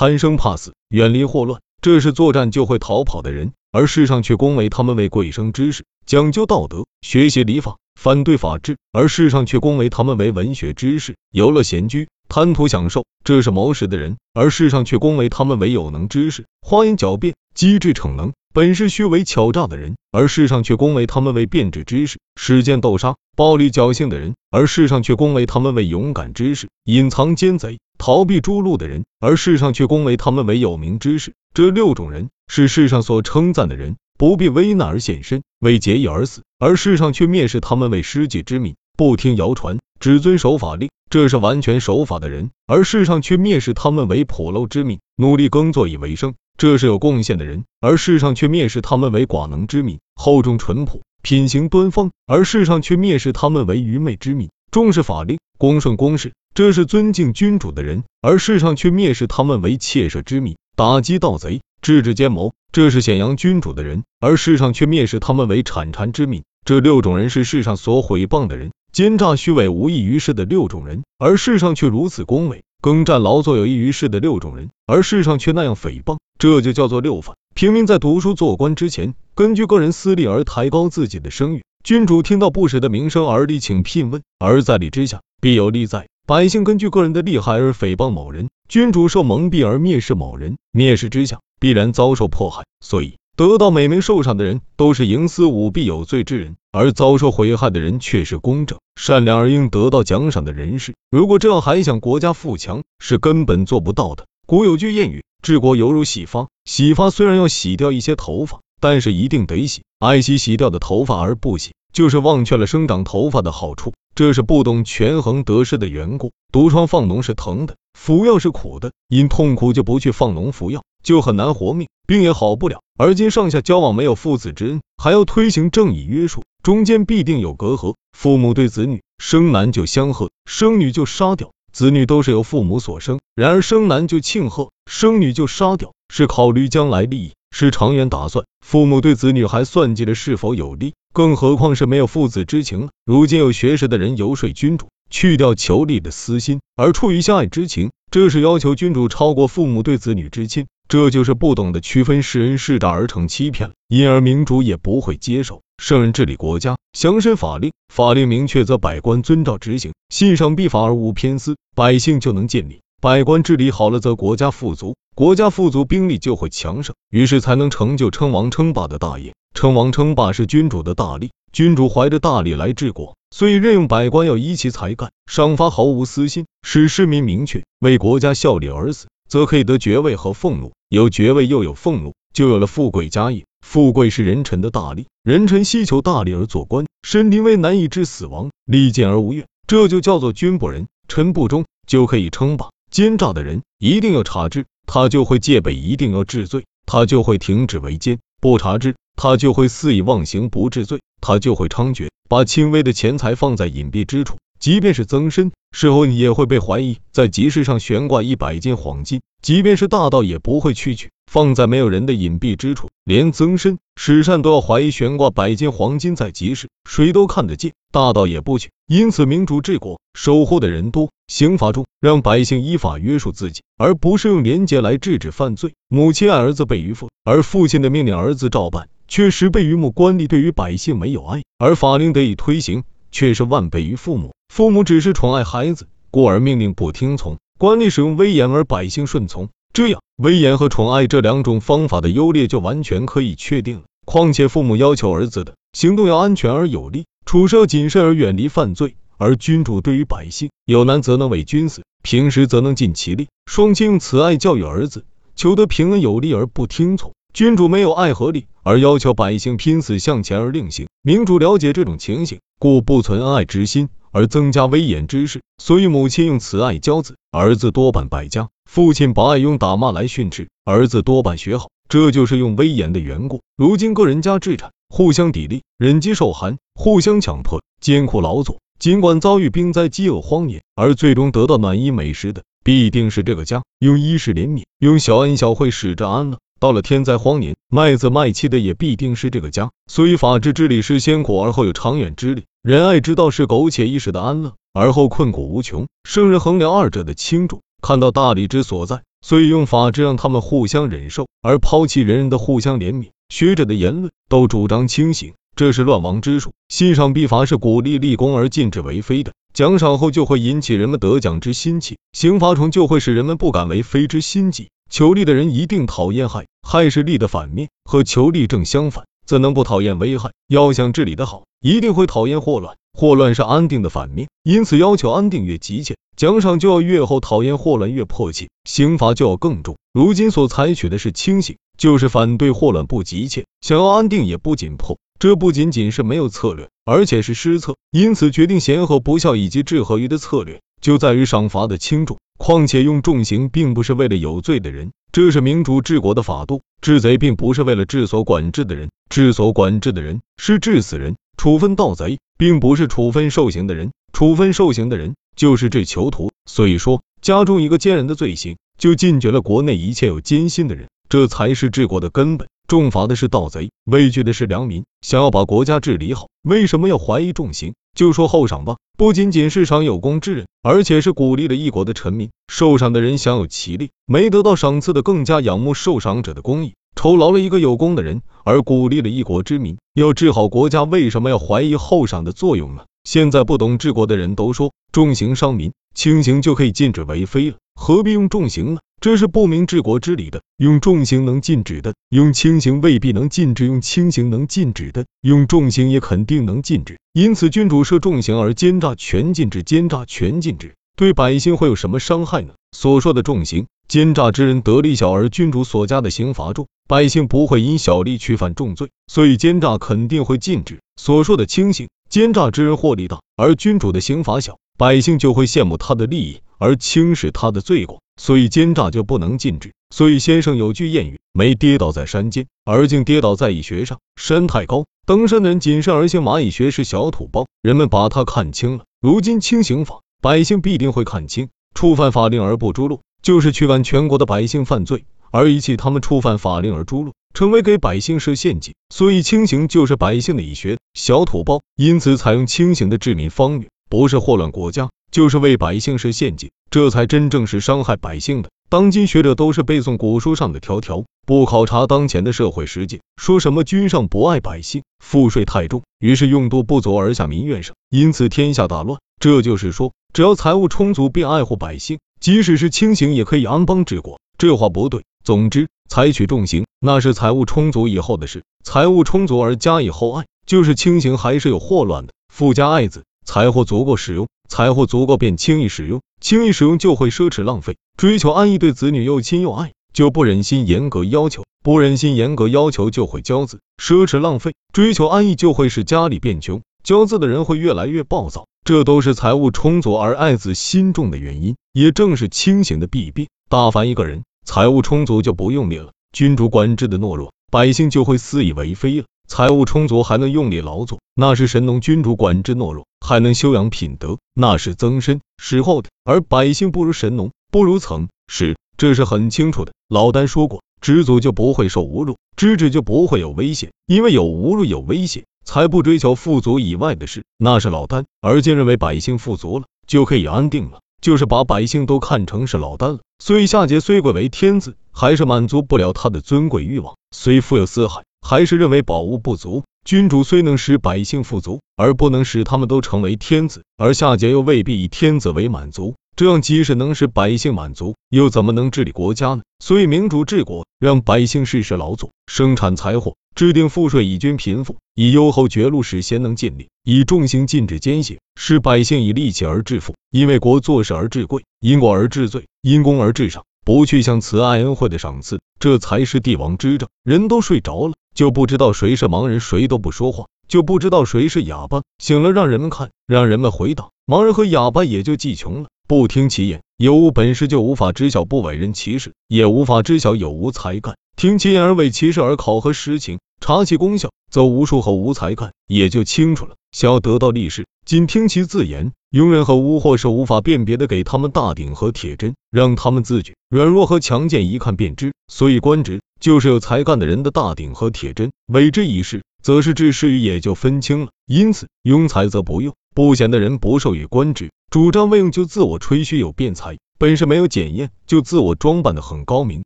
贪生怕死，远离祸乱，这是作战就会逃跑的人，而世上却恭维他们为贵生之士，讲究道德，学习礼法，反对法治，而世上却恭维他们为文学之士，游乐闲居，贪图享受，这是谋食的人，而世上却恭维他们为有能之士，花言狡辩，机智逞能。本是虚伪巧诈的人，而世上却恭维他们为变质之士；使剑斗杀、暴力侥幸的人，而世上却恭维他们为勇敢之士；隐藏奸贼、逃避诛戮的人，而世上却恭维他们为有名之士。这六种人是世上所称赞的人，不必危难而现身，为节义而死，而世上却蔑视他们为失计之民，不听谣传，只遵守法令。这是完全守法的人，而世上却蔑视他们为朴陋之民，努力耕作以为生。这是有贡献的人，而世上却蔑视他们为寡能之民，厚重淳朴，品行端方；而世上却蔑视他们为愚昧之民，重视法令，恭顺公事。这是尊敬君主的人，而世上却蔑视他们为窃舍之民，打击盗贼，制止奸谋。这是显扬君主的人，而世上却蔑视他们为产谗之民。这六种人是世上所毁谤的人，奸诈虚伪无益于事的六种人，而世上却如此恭维。耕战劳作有益于事的六种人，而世上却那样诽谤，这就叫做六反。平民在读书做官之前，根据个人私利而抬高自己的声誉；君主听到不实的名声而力请聘问，而在利之下必有利在。百姓根据个人的利害而诽谤某人，君主受蒙蔽而蔑视某人，蔑视之下必然遭受迫害。所以。得到美名受赏的人都是营私舞弊有罪之人，而遭受毁害的人却是公正善良而应得到奖赏的人士。如果这样还想国家富强，是根本做不到的。古有句谚语：治国犹如洗发，洗发虽然要洗掉一些头发，但是一定得洗。爱惜洗掉的头发而不洗，就是忘却了生长头发的好处。这是不懂权衡得失的缘故。毒疮放脓是疼的，服药是苦的，因痛苦就不去放脓服药，就很难活命，病也好不了。而今上下交往没有父子之恩，还要推行正义约束，中间必定有隔阂。父母对子女生男就相贺，生女就杀掉。子女都是由父母所生，然而生男就庆贺，生女就杀掉，是考虑将来利益，是长远打算。父母对子女还算计着是否有利，更何况是没有父子之情了。如今有学识的人游说君主，去掉求利的私心，而出于相爱之情，这是要求君主超过父母对子女之亲。这就是不懂得区分是恩是诈而成欺骗了，因而民主也不会接受。圣人治理国家，详审法令，法令明确则百官遵照执行，信上必法而无偏私，百姓就能建立。百官治理好了，则国家富足，国家富足，兵力就会强盛，于是才能成就称王称霸的大业。称王称霸是君主的大力，君主怀着大力来治国，所以任用百官要依其才干，赏罚毫无私心，使市民明确为国家效力而死，则可以得爵位和俸禄。有爵位又有俸禄，就有了富贵家业。富贵是人臣的大利，人臣希求大利而做官，身临危难以致死亡，利见而无怨，这就叫做君不仁，臣不忠，就可以称霸。奸诈的人一定要查之，他就会戒备；一定要治罪，他就会停止为奸；不查之，他就会肆意妄行；不治罪，他就会猖獗，把轻微的钱财放在隐蔽之处。即便是曾身，事后也会被怀疑。在集市上悬挂一百斤黄金，即便是大盗也不会去取，放在没有人的隐蔽之处。连曾身、史善都要怀疑悬挂百斤黄金在集市，谁都看得见，大盗也不取。因此，民主治国，守护的人多，刑罚重，让百姓依法约束自己，而不是用廉洁来制止犯罪。母亲爱儿子备于父，而父亲的命令儿子照办，却十倍于母。官吏对于百姓没有爱，而法令得以推行，却是万倍于父母。父母只是宠爱孩子，故而命令不听从；官吏使用威严而百姓顺从，这样威严和宠爱这两种方法的优劣就完全可以确定了。况且父母要求儿子的行动要安全而有力，处事要谨慎而远离犯罪；而君主对于百姓，有难则能为君死，平时则能尽其力。双亲用慈爱教育儿子，求得平安有利而不听从；君主没有爱和力，而要求百姓拼死向前而令行。明主了解这种情形，故不存恩爱之心。而增加威严之势，所以母亲用慈爱教子，儿子多半败家；父亲把爱用打骂来训斥，儿子多半学好。这就是用威严的缘故。如今各人家置产，互相砥砺，忍饥受寒，互相强迫，艰苦劳作。尽管遭遇兵灾、饥饿、荒年，而最终得到暖衣美食的，必定是这个家。用衣食怜悯，用小恩小惠使之安乐。到了天灾荒年，卖子卖妻的也必定是这个家。所以法治治理是先苦而后有长远之利。仁爱之道是苟且一时的安乐，而后困苦无穷。圣人衡量二者的轻重，看到大理之所在，所以用法治让他们互相忍受，而抛弃人人的互相怜悯。学者的言论都主张轻刑，这是乱王之术。欣赏必罚是鼓励立功而禁止为非的，奖赏后就会引起人们得奖之心气，刑罚重就会使人们不敢为非之心急。求利的人一定讨厌害，害是利的反面，和求利正相反，怎能不讨厌危害？要想治理的好，一定会讨厌祸乱，祸乱是安定的反面，因此要求安定越急切，奖赏就要越厚；讨厌祸乱越迫切，刑罚就要更重。如今所采取的是轻刑，就是反对祸乱不急切，想要安定也不紧迫。这不仅仅是没有策略，而且是失策。因此，决定贤和不孝以及治和愚的策略，就在于赏罚的轻重。况且用重刑并不是为了有罪的人，这是民主治国的法度。治贼并不是为了治所管制的人，治所管制的人是治死人。处分盗贼并不是处分受刑的人，处分受刑的人就是治囚徒。所以说，加重一个奸人的罪行，就禁绝了国内一切有奸心的人，这才是治国的根本。重罚的是盗贼，畏惧的是良民。想要把国家治理好，为什么要怀疑重刑？就说后赏吧，不仅仅是赏有功之人，而且是鼓励了一国的臣民。受赏的人享有其利，没得到赏赐的更加仰慕受赏者的公义，酬劳了一个有功的人，而鼓励了一国之民。要治好国家，为什么要怀疑后赏的作用呢？现在不懂治国的人都说重刑伤民，轻刑就可以禁止为非了，何必用重刑呢？这是不明治国之理的。用重刑能禁止的，用轻刑未必能禁止；用轻刑能禁止的，用重刑也肯定能禁止。因此，君主设重刑而奸诈全禁止，奸诈全禁止，对百姓会有什么伤害呢？所说的重刑，奸诈之人得利小，而君主所加的刑罚重，百姓不会因小利去犯重罪，所以奸诈肯定会禁止。所说的轻刑，奸诈之人获利大，而君主的刑罚小，百姓就会羡慕他的利益而轻视他的罪过。所以奸诈就不能禁止。所以先生有句谚语：没跌倒在山间，而竟跌倒在蚁穴上。山太高，登山的人谨慎而行；蚂蚁穴是小土包，人们把它看清了。如今轻刑法，百姓必定会看清。触犯法令而不诛戮，就是驱赶全国的百姓犯罪，而遗弃他们触犯法令而诛戮，成为给百姓设陷阱。所以轻刑就是百姓的蚁穴、小土包。因此采用轻刑的治民方略，不是祸乱国家。就是为百姓设陷阱，这才真正是伤害百姓的。当今学者都是背诵古书上的条条，不考察当前的社会实践，说什么君上不爱百姓，赋税太重，于是用度不足而下民怨上，因此天下大乱。这就是说，只要财务充足并爱护百姓，即使是轻刑也可以安邦治国。这话不对。总之，采取重刑那是财务充足以后的事，财务充足而加以厚爱，就是轻刑还是有祸乱的。富家爱子，财货足够使用。财货足够便轻易使用，轻易使用就会奢侈浪费。追求安逸，对子女又亲又爱，就不忍心严格要求，不忍心严格要求就会骄子，奢侈浪费。追求安逸就会使家里变穷，骄子的人会越来越暴躁。这都是财物充足而爱子心重的原因，也正是清醒的弊病。大凡一个人财物充足就不用力了，君主管制的懦弱，百姓就会肆意为非了。财物充足还能用力劳作，那是神农；君主管制懦弱，还能修养品德，那是曾参。时候的。而百姓不如神农，不如曾是，这是很清楚的。老丹说过，知足就不会受侮辱，知止就不会有危险，因为有侮辱有危险，才不追求富足以外的事。那是老丹，而今认为百姓富足了就可以安定了，就是把百姓都看成是老丹了。所以夏桀虽贵为天子，还是满足不了他的尊贵欲望；虽富有四海。还是认为宝物不足，君主虽能使百姓富足，而不能使他们都成为天子，而夏桀又未必以天子为满足，这样即使能使百姓满足，又怎么能治理国家呢？所以民主治国，让百姓事事劳作，生产财货，制定赋税以均贫富，以优厚绝禄使贤能尽力，以重刑禁止奸邪，使百姓以利器而致富，因为国做事而治贵，因国而治罪，因公而治赏，不去向慈爱恩惠的赏赐，这才是帝王之政。人都睡着了。就不知道谁是盲人，谁都不说话，就不知道谁是哑巴。醒了让人们看，让人们回答，盲人和哑巴也就记穷了。不听其言，有无本事就无法知晓不委人其事，也无法知晓有无才干。听其言而为其事，而考核实情，察其功效，则无术和无才干也就清楚了。想要得到利势，仅听其自言，庸人和污货是无法辨别的。给他们大鼎和铁针，让他们自觉软弱和强健，一看便知。所以官职。就是有才干的人的大鼎和铁针，委之以事，则是治事于也就分清了。因此，庸才则不用，不贤的人不授予官职，主张未用就自我吹嘘有辩才，本事没有检验就自我装扮的很高明，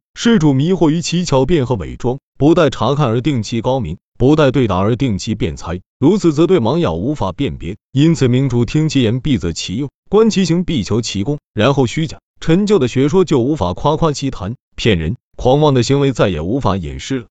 施主迷惑于其巧辩和伪装，不待查看而定其高明，不待对答而定其辩才，如此则对盲哑无法辨别。因此明主听其言必择其用，观其行必求其功，然后虚假陈旧的学说就无法夸夸其谈，骗人狂妄的行为再也无法掩饰了。